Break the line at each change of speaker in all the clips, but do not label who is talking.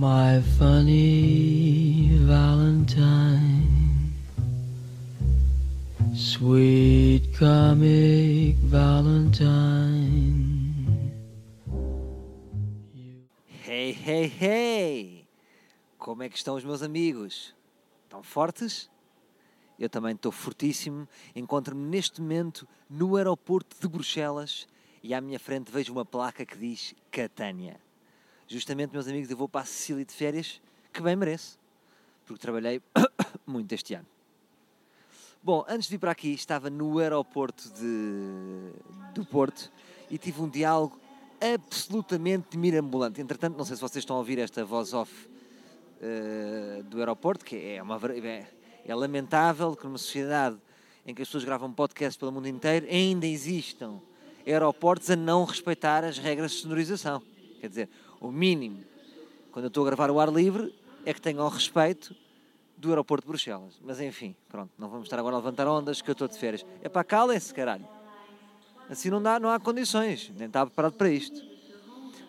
My funny Valentine, sweet comic Valentine.
Hey, hey, hey! Como é que estão os meus amigos? Estão fortes? Eu também estou fortíssimo. Encontro-me neste momento no aeroporto de Bruxelas e à minha frente vejo uma placa que diz Catânia. Justamente, meus amigos, eu vou para a Sicília de férias, que bem mereço, porque trabalhei muito este ano. Bom, antes de vir para aqui, estava no aeroporto de, do Porto e tive um diálogo absolutamente mirambulante. Entretanto, não sei se vocês estão a ouvir esta voz off uh, do aeroporto, que é, uma, é, é lamentável que numa sociedade em que as pessoas gravam podcasts pelo mundo inteiro ainda existam aeroportos a não respeitar as regras de sonorização. Quer dizer, o mínimo, quando eu estou a gravar o ar livre, é que tenham respeito do aeroporto de Bruxelas. Mas enfim, pronto, não vamos estar agora a levantar ondas que eu estou de férias. É para calem-se, caralho. Assim não, dá, não há condições, nem estava preparado para isto.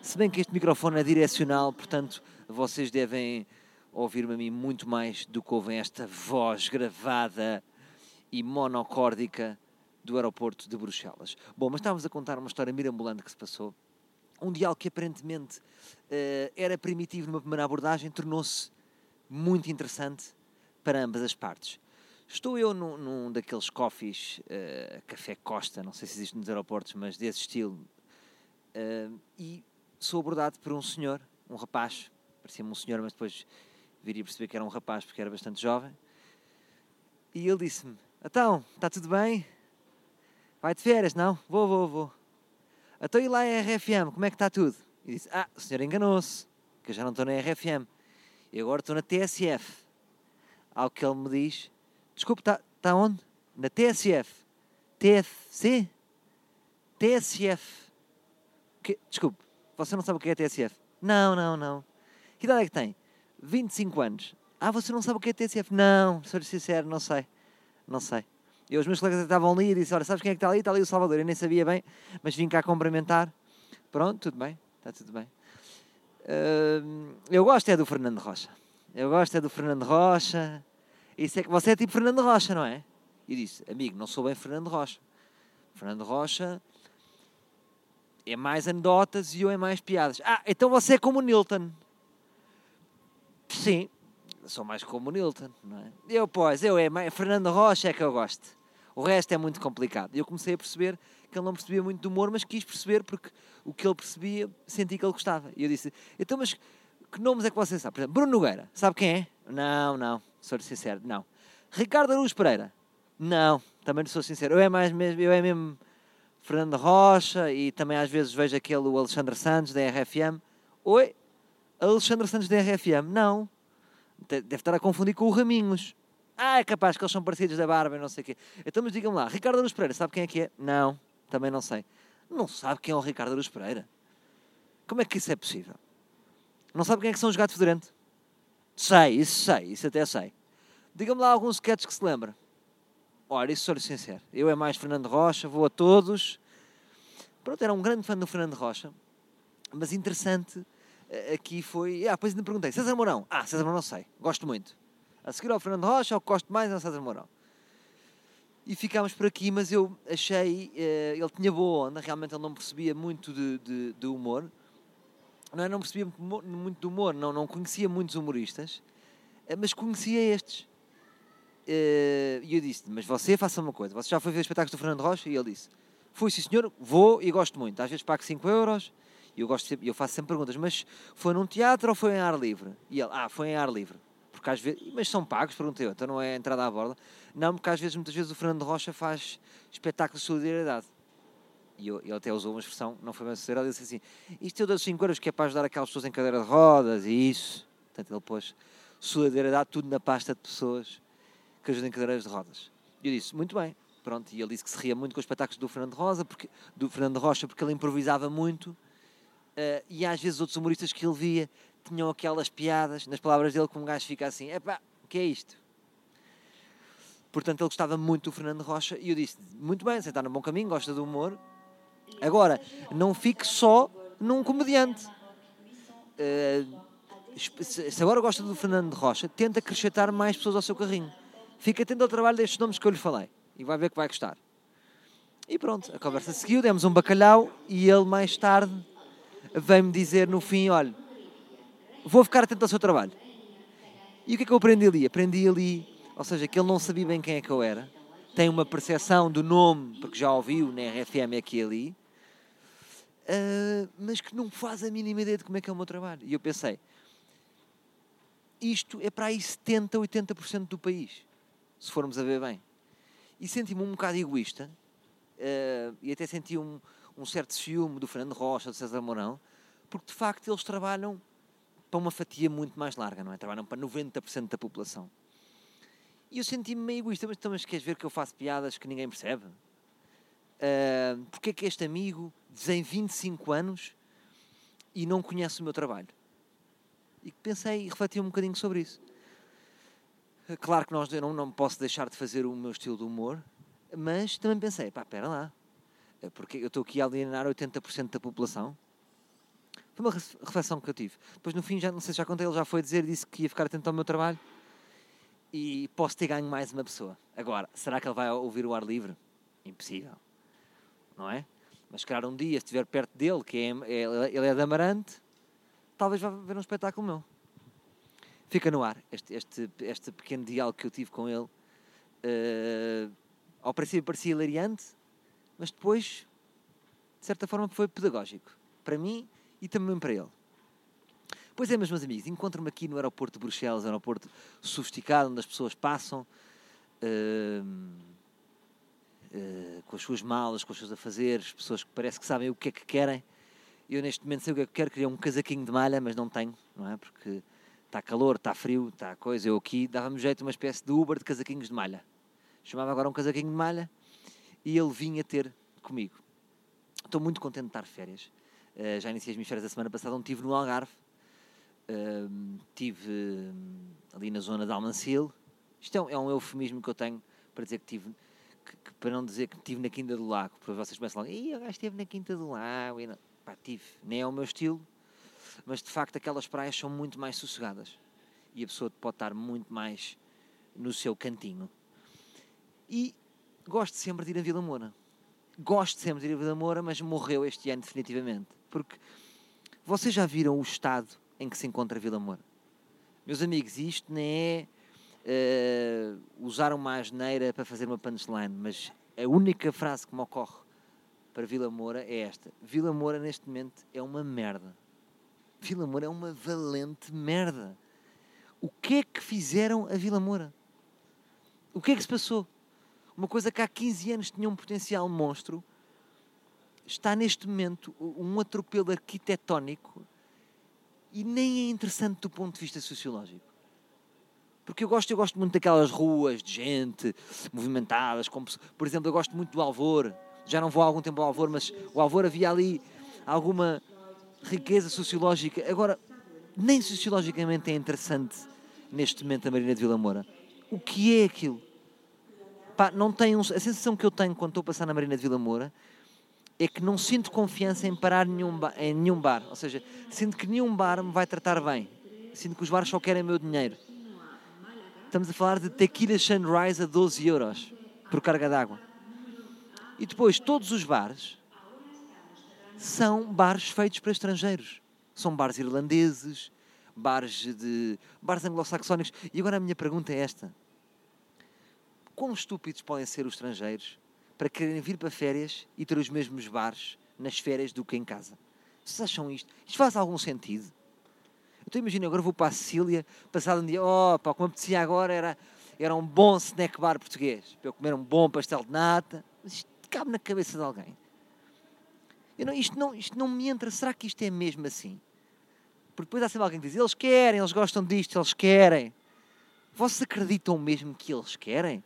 Se bem que este microfone é direcional, portanto, vocês devem ouvir-me a mim muito mais do que ouvem esta voz gravada e monocórdica do aeroporto de Bruxelas. Bom, mas estávamos a contar uma história mirambulante que se passou um diálogo que aparentemente uh, era primitivo numa primeira abordagem tornou-se muito interessante para ambas as partes. Estou eu num, num daqueles coffees, uh, Café Costa, não sei se existe nos aeroportos, mas desse estilo, uh, e sou abordado por um senhor, um rapaz, parecia-me um senhor, mas depois viria a perceber que era um rapaz porque era bastante jovem, e ele disse-me: Então, está tudo bem? Vai de férias, não? Vou, vou, vou. Então e lá é RFM, como é que está tudo? E disse, ah, o senhor enganou-se, que eu já não estou na RFM. E agora estou na TSF. Ao que ele me diz, desculpe, está tá onde? Na TSF. TFC? TSF. Que, desculpe, você não sabe o que é TSF? Não, não, não. Que idade é que tem? 25 anos. Ah, você não sabe o que é TSF? Não, sou sincero, não sei. Não sei. E os meus colegas estavam ali e disse: Olha, sabes quem é que está ali? Está ali o Salvador. Eu nem sabia bem, mas vim cá cumprimentar. Pronto, tudo bem, está tudo bem. Uh, eu gosto é do Fernando Rocha. Eu gosto é do Fernando Rocha. Isso é que você é tipo Fernando Rocha, não é? E disse: Amigo, não sou bem Fernando Rocha. Fernando Rocha é mais anedotas e eu é mais piadas. Ah, então você é como o Nilton. Sim, sou mais como o Nilton, não é? Eu, pois, eu é mais. Fernando Rocha é que eu gosto. O resto é muito complicado. E eu comecei a perceber que ele não percebia muito do humor, mas quis perceber porque o que ele percebia, senti que ele gostava. E eu disse: Então, mas que nomes é que você sabe? Por exemplo, Bruno Nogueira, sabe quem é? Não, não, sou sincero, não. Ricardo Aruz Pereira? Não, também não sou sincero. Eu é mais mesmo, eu é mesmo Fernando Rocha e também às vezes vejo aquele Alexandre Santos da RFM. Oi? Alexandre Santos da RFM? Não. Deve estar a confundir com o Raminhos. Ah, é capaz que eles são parecidos da barba e não sei o quê. Então, mas digam lá, Ricardo Aruz Pereira, sabe quem é que é? Não, também não sei. Não sabe quem é o Ricardo Aruz Pereira? Como é que isso é possível? Não sabe quem é que são os gatos fedorentes? Sei, isso sei, isso até sei. Digam-me lá alguns sketches que se lembra. Olha, isso sou-lhe sincero. Eu é mais Fernando Rocha, vou a todos. Pronto, era um grande fã do Fernando Rocha. Mas interessante eh, aqui foi... Ah, depois ainda perguntei, César Mourão? Ah, César Mourão sei, gosto muito. A seguir ao Fernando Rocha, o que gosto mais o César Mourão. E ficámos por aqui, mas eu achei. Uh, ele tinha boa onda, realmente ele não percebia muito de, de, de humor. Não, é, não percebia muito de humor, não, não conhecia muitos humoristas, uh, mas conhecia estes. Uh, e eu disse: Mas você faça uma coisa, você já foi ver espetáculos do Fernando Rocha? E ele disse: Fui, sim senhor, vou e gosto muito. Às vezes pago 5 euros e eu, gosto sempre, eu faço sempre perguntas: Mas foi num teatro ou foi em ar livre? E ele: Ah, foi em ar livre porque às vezes, mas são pagos, perguntei eu, então não é entrada à borda? Não, porque às vezes, muitas vezes o Fernando Rocha faz espetáculos de solidariedade. E eu, ele até usou uma expressão, não foi bem solidariedade, ele disse assim, isto eu dou 5 euros que é para ajudar aquelas pessoas em cadeira de rodas e isso. Portanto, ele pôs solidariedade tudo na pasta de pessoas que ajudam em cadeiras de rodas. E eu disse, muito bem, pronto, e ele disse que se ria muito com os espetáculos do Fernando Rosa, porque, do Fernando Rocha, porque ele improvisava muito, uh, e às vezes outros humoristas que ele via tinham aquelas piadas, nas palavras dele, que um gajo fica assim: epá, o que é isto? Portanto, ele gostava muito do Fernando Rocha e eu disse: muito bem, você está no bom caminho, gosta do humor. Agora, não fique só num comediante. Uh, se agora gosta do Fernando Rocha, tenta acrescentar mais pessoas ao seu carrinho. Fica atento ao trabalho destes nomes que eu lhe falei e vai ver que vai gostar. E pronto, a conversa seguiu, demos um bacalhau e ele mais tarde veio-me dizer no fim, olha, vou ficar atento ao seu trabalho. E o que é que eu aprendi ali? Aprendi ali, ou seja, que ele não sabia bem quem é que eu era, tem uma percepção do nome, porque já ouviu na RFM aqui e ali, ah, mas que não faz a mínima ideia de como é que é o meu trabalho. E eu pensei, isto é para aí 70, 80% do país, se formos a ver bem. E senti-me um bocado egoísta, ah, e até senti um, um certo ciúme do Fernando Rocha, do César Mourão, porque de facto eles trabalham para uma fatia muito mais larga, não é? Trabalham para 90% da população. E eu senti-me meio egoísta, mas, então, mas queres ver que eu faço piadas que ninguém percebe? Uh, porque é que este amigo tem 25 anos e não conhece o meu trabalho? E pensei e refleti um bocadinho sobre isso. Uh, Claro que nós, eu não, não posso deixar de fazer o meu estilo de humor, mas também pensei, pá, espera lá, uh, porque eu estou aqui a alienar 80% da população. Foi uma ref- reflexão que eu tive. Depois no fim, já, não sei se já contei, ele já foi dizer, disse que ia ficar atento ao meu trabalho e posso ter ganho mais uma pessoa. Agora, será que ele vai ouvir o ar livre? Impossível. Não é? Mas, claro, um dia, se estiver perto dele, que é, é- ele é de Amarante, talvez vá ver um espetáculo meu. Fica no ar este, este, este pequeno diálogo que eu tive com ele. Eh, ao princípio parecia hilariante, mas depois, de certa forma, foi pedagógico. Para mim e também para ele. Pois é, meus meus amigos, encontro-me aqui no aeroporto de Bruxelas, aeroporto sofisticado, onde as pessoas passam hum, eh, com as suas malas, com os seus afazeres, pessoas que parece que sabem o que é que querem. Eu neste momento sei o que é que quero, queria um casaquinho de malha, mas não tenho, não é? Porque está calor, está frio, está coisa. Eu aqui dava-me jeito uma espécie de Uber de casaquinhos de malha. Chamava agora um casaquinho de malha e ele vinha ter comigo. Estou muito contente de estar de férias. Eh, já iniciei as minhas férias a semana passada, onde estive no Algarve. Hum, tive hum, ali na zona de Almancil. Isto é um, é um eufemismo que eu tenho para dizer que tive, que- que- para não dizer que estive na Quinta do Lago, porque vocês começam logo, Ih, o gajo esteve na Quinta do Lago. E não. Pá, tive, nem é o meu estilo, mas de facto aquelas praias são muito mais sossegadas e a pessoa pode estar muito mais no seu cantinho. E gosto sempre de ir a Vila Moura. Gosto sempre de ir a Vila Moura, mas morreu este ano definitivamente. Porque vocês já viram o estado em que se encontra Vila Moura? Meus amigos, isto nem é eh, usar uma asneira para fazer uma punchline, mas a única frase que me ocorre para Vila Moura é esta. Vila Moura, neste momento, é uma merda. Vila Moura é uma valente merda. O que é que fizeram a Vila Moura? O que é que se passou? Uma coisa que há 15 anos tinha um potencial monstro, está neste momento um atropelo arquitetónico e nem é interessante do ponto de vista sociológico. Porque eu gosto, eu gosto muito daquelas ruas de gente movimentadas, como, por exemplo, eu gosto muito do Alvor. Já não vou há algum tempo ao Alvor, mas o Alvor havia ali alguma riqueza sociológica. Agora, nem sociologicamente é interessante neste momento a Marina de Vila Moura. O que é aquilo? Pá, não tem a sensação que eu tenho quando estou a passar na Marina de Vila Moura é que não sinto confiança em parar nenhum ba- em nenhum bar. Ou seja, sinto que nenhum bar me vai tratar bem. Sinto que os bares só querem meu dinheiro. Estamos a falar de tequila sunrise a 12 euros por carga d'água. E depois, todos os bares são bares feitos para estrangeiros. São bares irlandeses, bares de bares anglo-saxónicos. E agora a minha pergunta é esta: quão estúpidos podem ser os estrangeiros para quererem vir para férias e ter os mesmos bares nas férias do que em casa? Vocês acham isto? Isto faz algum sentido? Então imagina, agora vou para a Sicília, passado um dia, oh, pá, o que me apetecia agora era, era um bom snack bar português, para eu comer um bom pastel de nata. Isto cabe na cabeça de alguém. Eu não, isto, não, isto não me entra, será que isto é mesmo assim? Porque depois há sempre alguém que diz, eles querem, eles gostam disto, eles querem. Vocês acreditam mesmo que eles querem?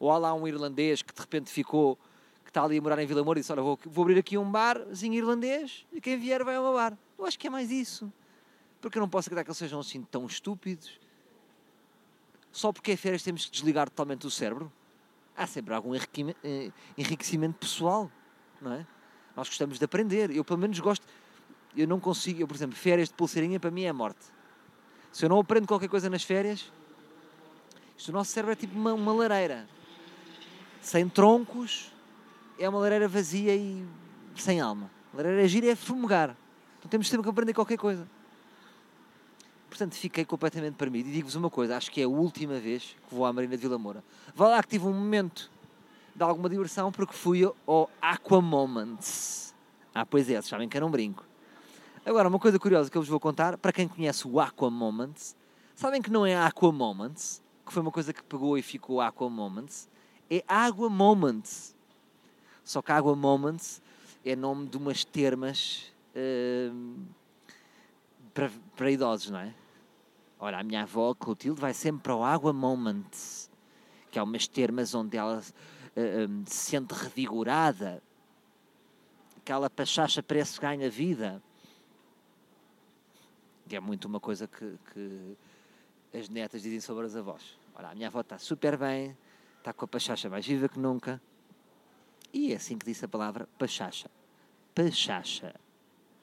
Ou há lá um irlandês que de repente ficou, que está ali a morar em Vila Moura e disse, olha, vou, vou abrir aqui um barzinho irlandês e quem vier vai ao meu bar. Eu acho que é mais isso. Porque eu não posso acreditar que eles sejam assim tão estúpidos. Só porque é férias temos que desligar totalmente o cérebro. Há sempre algum eh, enriquecimento pessoal, não é? Nós gostamos de aprender. Eu, pelo menos, gosto. Eu não consigo. Eu, por exemplo, férias de pulseirinha para mim é morte. Se eu não aprendo qualquer coisa nas férias, isto o nosso cérebro é tipo uma, uma lareira. Sem troncos, é uma lareira vazia e sem alma. A lareira gira é fumegar. Então temos sempre que aprender qualquer coisa. Portanto, fiquei completamente perdido. E digo-vos uma coisa, acho que é a última vez que vou à Marina de Vila Moura. Vá lá que tive um momento de alguma diversão porque fui ao Aqua Moments. Ah, pois é, sabem que era um brinco. Agora, uma coisa curiosa que eu vos vou contar, para quem conhece o Aqua Moments, sabem que não é Aqua Moments, que foi uma coisa que pegou e ficou Aqua Moments, é Água Moments. Só que Água Moments é nome de umas termas hum, para, para idosos, não é? Ora, a minha avó, Clotilde, vai sempre para o Água Moments, que é umas termas onde ela hum, se sente revigorada, aquela pachacha que ganha vida. Que é muito uma coisa que, que as netas dizem sobre as avós. Ora, a minha avó está super bem, está com a pachacha mais viva que nunca. E é assim que disse a palavra pachacha. Pachacha.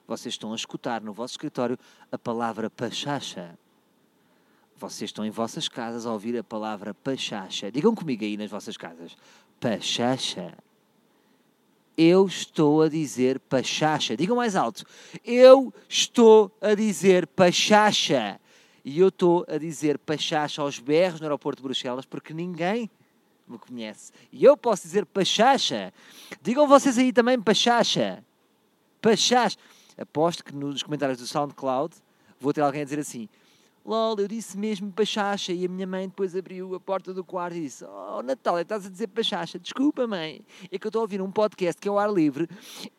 Vocês estão a escutar no vosso escritório a palavra pachacha. Vocês estão em vossas casas a ouvir a palavra pachacha. Digam comigo aí nas vossas casas. Pachacha. Eu estou a dizer pachacha. Digam mais alto. Eu estou a dizer pachacha. E eu estou a dizer pachacha aos berros no aeroporto de Bruxelas porque ninguém me conhece. E eu posso dizer pachacha. Digam vocês aí também pachacha. Pachacha. Aposto que nos comentários do SoundCloud vou ter alguém a dizer assim: LOL, eu disse mesmo pachacha. E a minha mãe depois abriu a porta do quarto e disse: Oh, Natália, estás a dizer pachacha. Desculpa, mãe. É que eu estou a ouvir um podcast que é o ar livre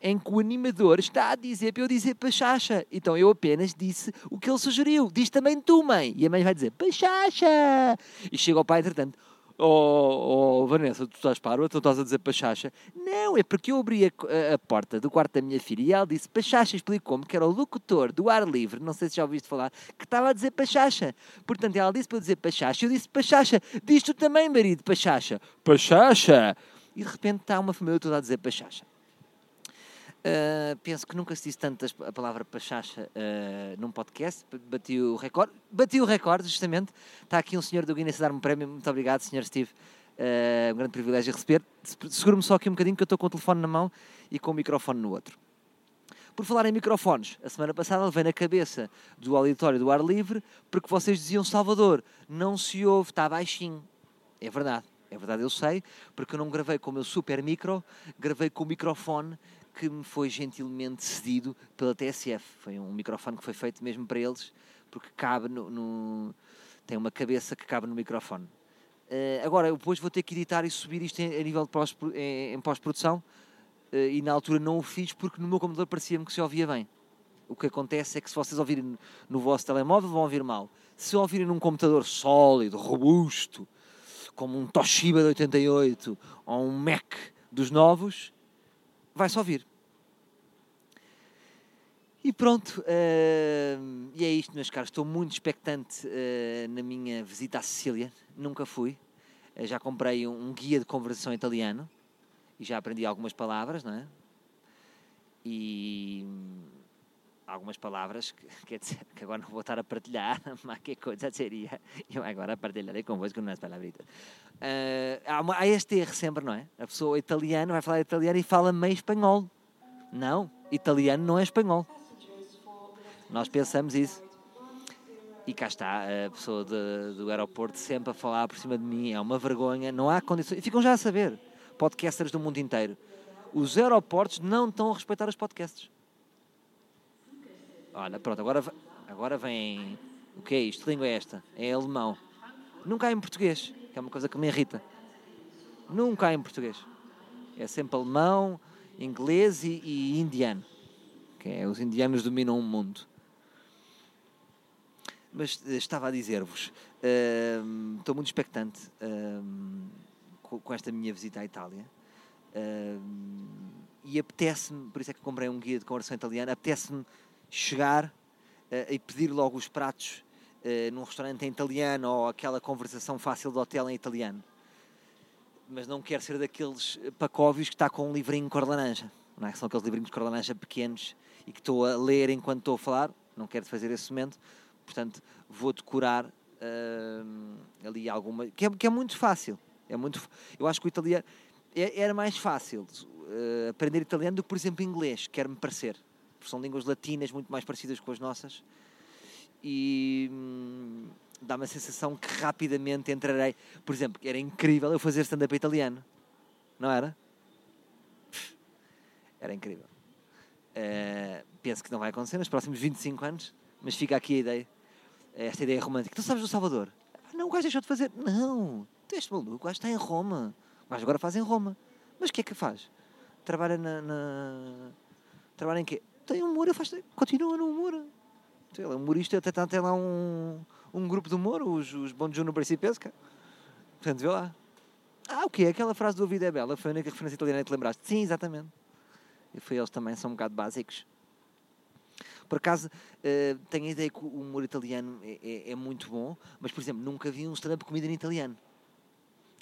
em que o animador está a dizer para eu dizer pachacha. Então eu apenas disse o que ele sugeriu. Diz também tu, mãe. E a mãe vai dizer pachacha. E chega ao pai, entretanto. Oh, oh, Vanessa, tu estás parva, tu estás a dizer Pachacha? Não, é porque eu abri a, a, porta do quarto da minha filha e ela disse Pachacha, explicou-me que era o locutor do ar livre, não sei se já ouviste falar, que estava a dizer Pachacha. Portanto, ela disse para eu dizer Pachacha, eu disse Pachacha, diz tu também, marido, Pachacha. Pachacha! E de repente está uma família toda a dizer Pachacha. Uh, penso que nunca se disse tanto a palavra pachacha uh, num podcast, bati o recorde, bati o recorde justamente, está aqui um senhor do Guinness a dar-me um prémio, muito obrigado senhor Steve, uh, um grande privilégio receber, seguro-me só aqui um bocadinho que eu estou com o telefone na mão e com o microfone no outro. Por falar em microfones, a semana passada levei na cabeça do auditório do ar livre porque vocês diziam Salvador, não se ouve, está baixinho. É verdade, é verdade, eu sei, porque eu não gravei com o meu super micro, gravei com o microfone que me foi gentilmente cedido pela TSF. Foi um microfone que foi feito mesmo para eles, porque cabe no, no tem uma cabeça que cabe no microfone. Uh, agora, eu depois vou ter que editar e subir isto em, a nível de pós, em, em pós-produção uh, e na altura não o fiz porque no meu computador parecia-me que se ouvia bem. O que acontece é que se vocês ouvirem no vosso telemóvel vão ouvir mal. Se ouvirem num computador sólido, robusto, como um Toshiba de 88 ou um Mac dos novos, vai-se ouvir. E pronto, uh, e é isto, meus caros. Estou muito expectante uh, na minha visita à Sicília. Nunca fui. Uh, já comprei um, um, guia de conversação italiano e já aprendi algumas palavras, não é? E algumas palavras que, dizer, que agora não vou estar a partilhar, mas que coisa seria? Eu agora partilharei convosco umas palavritas. Uh, há, uma, há este erro sempre, não é? A pessoa italiana vai falar italiano e fala meio espanhol. Não, italiano não é espanhol. Nós pensamos isso. E cá está a pessoa de, do aeroporto sempre a falar por cima de mim. É uma vergonha. Não há condições. E ficam já a saber. Podcasters do mundo inteiro. Os aeroportos não estão a respeitar os podcasts. Olha, pronto, agora, agora vem. O que é isto? Que língua é esta? É alemão. Nunca há em português, que é uma coisa que me irrita. Nunca há em português. É sempre alemão, inglês e, e indiano. Que é, os indianos dominam o mundo. Mas uh, estava a dizer-vos, uh, estou muito expectante uh, com, esta minha visita à Itália. e apetece-me, por isso é que comprei um guia de conversão italiana, apetece-me chegar e pedir logo os pratos num restaurante em italiano ou aquela conversação fácil de hotel em italiano. Mas não quero ser daqueles pacóvios que está com um livrinho cor laranja. Não é? São aqueles livrinhos de cor laranja pequenos e que estou a ler enquanto estou a falar. Não quero fazer esse momento portanto vou decorar hum, ali alguma. Que é, que é muito fácil. É muito, eu acho que o italiano. é- Era mais fácil aprender italiano do que, por exemplo, inglês, quer-me parecer. Porque são línguas latinas muito mais parecidas com as nossas. E hum, dá-me a sensação que rapidamente entrarei. Por exemplo, era incrível eu fazer stand-up italiano. Não era? Era incrível. Eh, penso que não vai acontecer nos próximos 25 anos, mas fica aqui a ideia, esta ideia romântica. Tu sabes do Salvador? "Ah, Não, o gajo deixou de fazer. Não, tu és maluco, o gajo está em Roma. Gajo agora faz em Roma. Mas o que é que faz? Trabalha na. na- Trabalha em quê? Tem humor, ele faz. Continua no humor. Sei lá, humorista até tem até lá um, um grupo de humor, os, os Bonjour no Principesca. Portanto, vê lá. Ah, o quê? Aquela frase do A Vida é Bela foi a única referência italiana que te lembraste? Sim, exatamente. E foi eles também, são um bocado básicos. Por acaso, eh, tenho a ideia que o humor italiano é, é- é muito bom, mas, por exemplo, nunca vi um stand-up comida em italiano.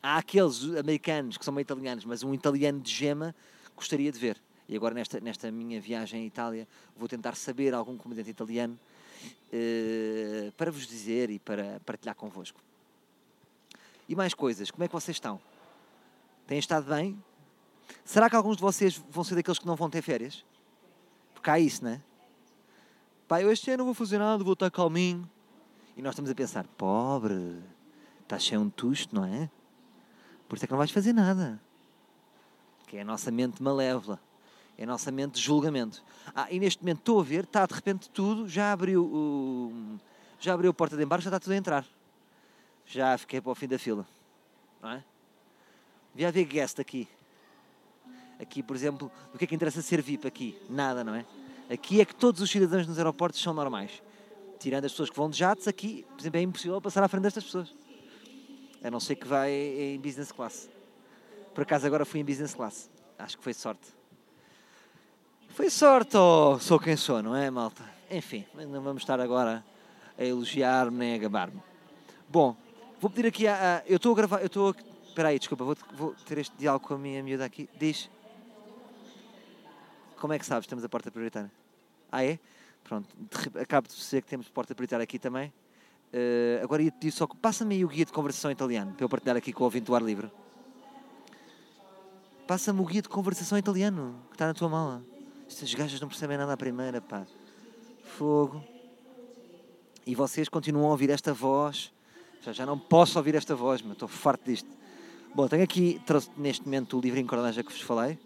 Há aqueles americanos que são meio italianos, mas um italiano de gema gostaria de ver. E agora, nesta, nesta minha viagem à Itália, vou tentar saber algum comediante italiano eh, para vos dizer e para partilhar convosco. E mais coisas, como é que vocês estão? Têm estado bem? Será que alguns de vocês vão ser daqueles que não vão ter férias? Porque há isso, não é? Pá, eu este ano não vou fazer nada, vou estar calminho. E nós estamos a pensar, pobre, estás cheio um tusto, não é? Por isso é que não vais fazer nada. Que é a nossa mente malévola. É a nossa mente de julgamento. Ah, e neste momento estou a ver, está de repente tudo, já abriu o. Já abriu a porta de embarque, já está tudo a entrar. Já fiquei para o fim da fila. Não é? Devia haver guest aqui. Aqui, por exemplo, o que é que interessa ser VIP aqui? Nada, não é? Aqui é que todos os cidadãos nos aeroportos são normais. Tirando as pessoas que vão de jatos, aqui, por exemplo, é impossível passar à frente destas pessoas. A não ser que vai em business class. Por acaso agora fui em business class. Acho que foi sorte. Foi sorte ou sou quem sou, não é, malta? Enfim, não vamos estar agora a elogiar nem a gabar-me. Bom, vou pedir aqui a... a- eu estou a gravar... Eu estou. Espera aí, desculpa, vou, vou ter este diálogo com a minha miúda aqui. Diz. Como é que sabes temos a porta prioritária? Ah, é? Pronto, acabo de perceber que temos porta prioritária aqui também. Eh, agora ia-te pedir só passa-me aí o guia de conversação italiano para eu partilhar aqui com o ouvinte do ar livre. Passa-me o guia de conversação italiano que está na tua mala. Estas gajas não percebem nada à primeira, pá. Fogo. E vocês continuam a ouvir esta voz. Já, já não posso ouvir esta voz, mas estou farto disto. Bom, tenho aqui, trouxe neste momento o livro em cordagem que vos falei.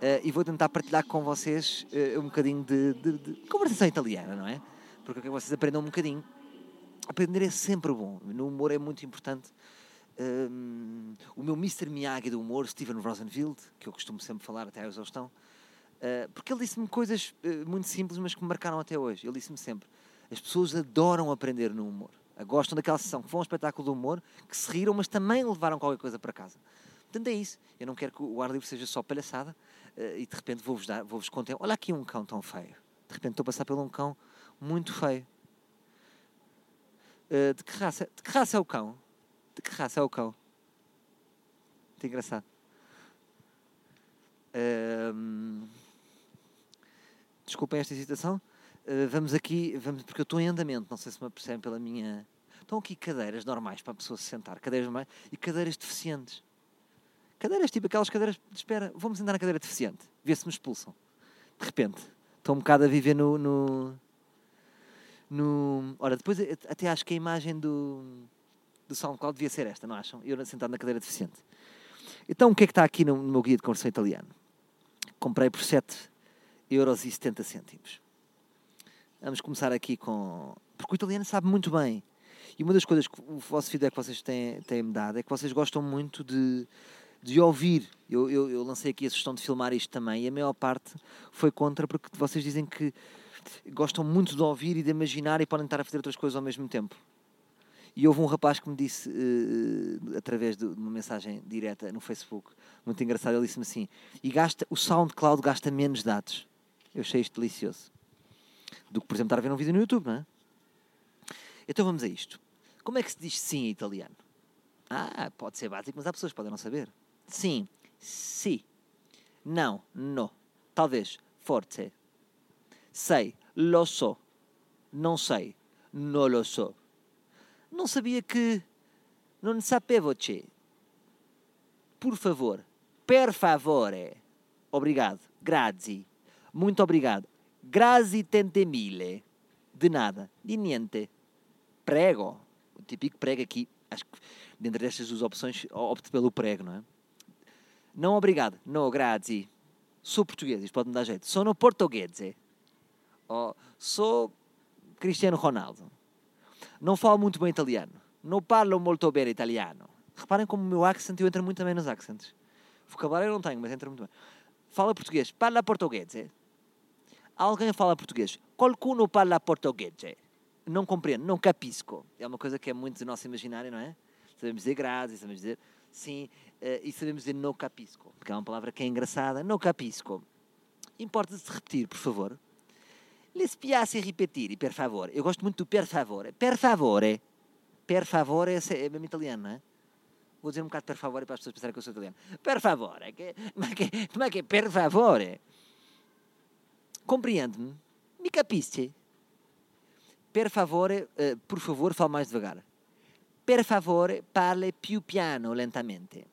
eh, e vou tentar partilhar com vocês eh, um bocadinho de, de- de conversação italiana, não é? Porque vocês aprendam um bocadinho. Aprender é sempre bom. No humor é muito importante. Hum, o meu Mr. Miyagi do humor, Steven Rosenfield, que eu costumo sempre falar até à exaustão, uh, porque ele disse-me coisas uh, muito simples, mas que me marcaram até hoje. Ele disse-me sempre: as pessoas adoram aprender no humor. Uh, Gostam daquela sessão que vão ao espetáculo do humor, que se riram, mas também levaram qualquer coisa para casa. Portanto, é isso. Eu não quero que o ar livre seja só palhaçada uh, e de repente vou-vos dar, vou-vos contar. Olha aqui um cão tão feio. De repente estou a passar por um cão muito feio. De, que raça, de que raça é o cão? De que raça é o cão? Muito engraçado. Ahm, desculpem esta hesitação. Ah, vamos aqui, vamos, porque eu estou em andamento, não sei se me percebem pela minha. Estão aqui cadeiras normais para a pessoa se sentar, cadeiras normais e cadeiras deficientes. Cadeiras tipo aquelas cadeiras de espera. Vamos sentar na cadeira deficiente, ver se me expulsam. De repente, estou um bocado a viver no. no, no... Ora, depois até acho que a imagem do, do SoundCloud devia ser esta, não acham? Eu sentado na cadeira deficiente. Então, o que é que está aqui no, no meu guia de conversão italiano? Comprei por 7 euros e 70 cêntimos. Vamos começar aqui com... Porque o italiano sabe muito bem. E uma das coisas que o vosso feedback que vocês têm, têm-me dado é que vocês gostam muito de, de ouvir. Eu, eu, eu lancei aqui a sugestão de filmar isto também e a maior parte foi contra porque vocês dizem que gostam muito de ouvir e de imaginar e podem estar a fazer outras coisas ao mesmo tempo. E houve um rapaz que me disse, eh, através de uma mensagem direta no Facebook, muito engraçado, ele disse-me assim, e gasta, o SoundCloud gasta menos dados. Eu achei isto delicioso. Do que, por exemplo, estar a ver um vídeo no YouTube, não é? Então vamos a isto. Como é que se diz sim em italiano? Ah, pode ser básico, mas há pessoas que podem não saber. Sim, sì. Não, no. Talvez, forte. Sei, lo so. Não sei, Non lo so. Não sabia que. Non sapevo che. Por favor. Per favore. Obrigado. Grazie. Muito obrigado. Grazie tente mille. De nada. De niente. Prego. O típico prego aqui. Acho que dentre destas duas opções opto pelo prego, não é? Não obrigado. No, grazie. Sou português, isto pode me dar jeito. Sono portoghese. Oh, sou Cristiano Ronaldo. Não falo muito bem italiano. Não parlo molto bem italiano. Reparem como o meu accent, eu entro muito também nos accents. Vocabulário eu não tenho, mas entra muito bem. Fala português. Parla portoghese. Alguém fala português. Qualcuno parla portoghese. Não compreendo, não capisco. É uma coisa que é muito do nosso imaginário, não é? Sabemos dizer grazie, sabemos dizer sim, uh, e sabemos dizer no capisco, porque é uma palavra que é engraçada. No capisco. Importa-se repetir, por favor. Le spiace ripetir, per favore. Eu gosto muito do per favore. Per favore. Per favore é mesmo italiano, não é? Vou dizer um bocado per favore para as pessoas pensarem que eu sou italiano. Per favore. Como, é que, é que per favore? Compreende-me? Mi capisce? Per favore, uh, por favor, fale mais devagar. Per favore, parle più piano, lentamente.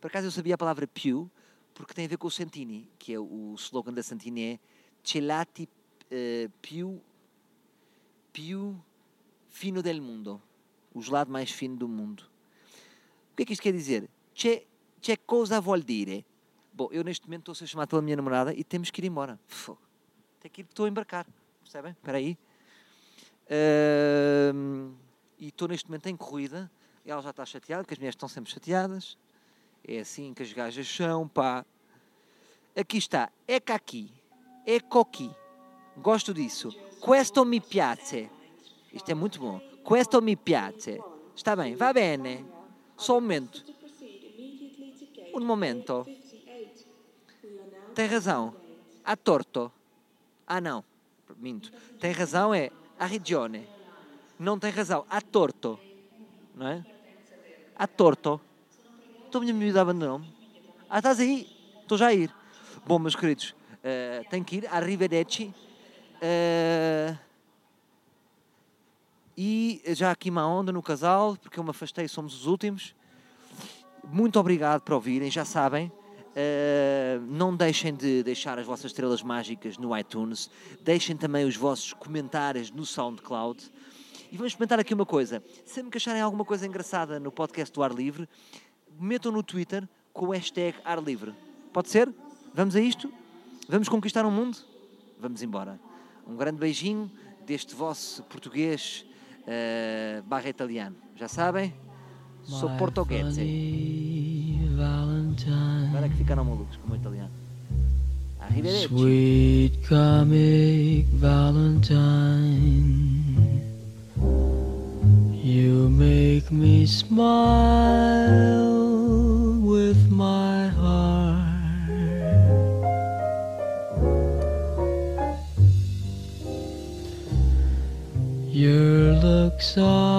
Por acaso eu sabia a palavra più, porque tem a ver com o Santini, que é o slogan da Santini é Celati uh, più, più fino del mundo. O gelado mais fino do mundo. O que é que isto quer dizer? C'è, c'è cosa vuol dire? Bom, eu neste momento estou a ser chamado pela minha namorada e temos que ir embora. Tem que ir, estou a embarcar. Percebem? Espera aí. Uh, e estou neste momento em corrida. Ela já está chateada, porque as mulheres estão sempre chateadas. É assim que as gajas são, pá. Aqui está. É aqui. É coqui. Gosto disso. Questo mi piace. Isto é muito bom. Questo mi piace. Está bem, va bene. Só um momento. Um momento. Tem razão. A torto. Ah, não. Minto. Tem razão é a regione. Não tem razão. A torto. Não é? A torto. Estou a miúda abandonou-me. Ah, estás aí? Estou já a ir. Bom, meus queridos, uh, tenho que ir. Arrivederci. Uh, e já aqui uma onda no casal, porque eu me afastei, somos os últimos. Muito obrigado por ouvirem, já sabem. Uh, não deixem de deixar as vossas estrelas mágicas no iTunes. Deixem também os vossos comentários no SoundCloud. E vamos experimentar aqui uma coisa. Sempre que acharem alguma coisa engraçada no podcast do Ar Livre, metam no Twitter com o hashtag Ar Livre. Pode ser? Vamos a isto? Vamos conquistar o um mundo? Vamos embora. Um grande beijinho deste vosso português uh, barra italiano. Já sabem? Sou português. Que ficaram malucos como italiano. Arrivederci.
Sweet comic Valentine. You make me smile with my heart. Your looks are.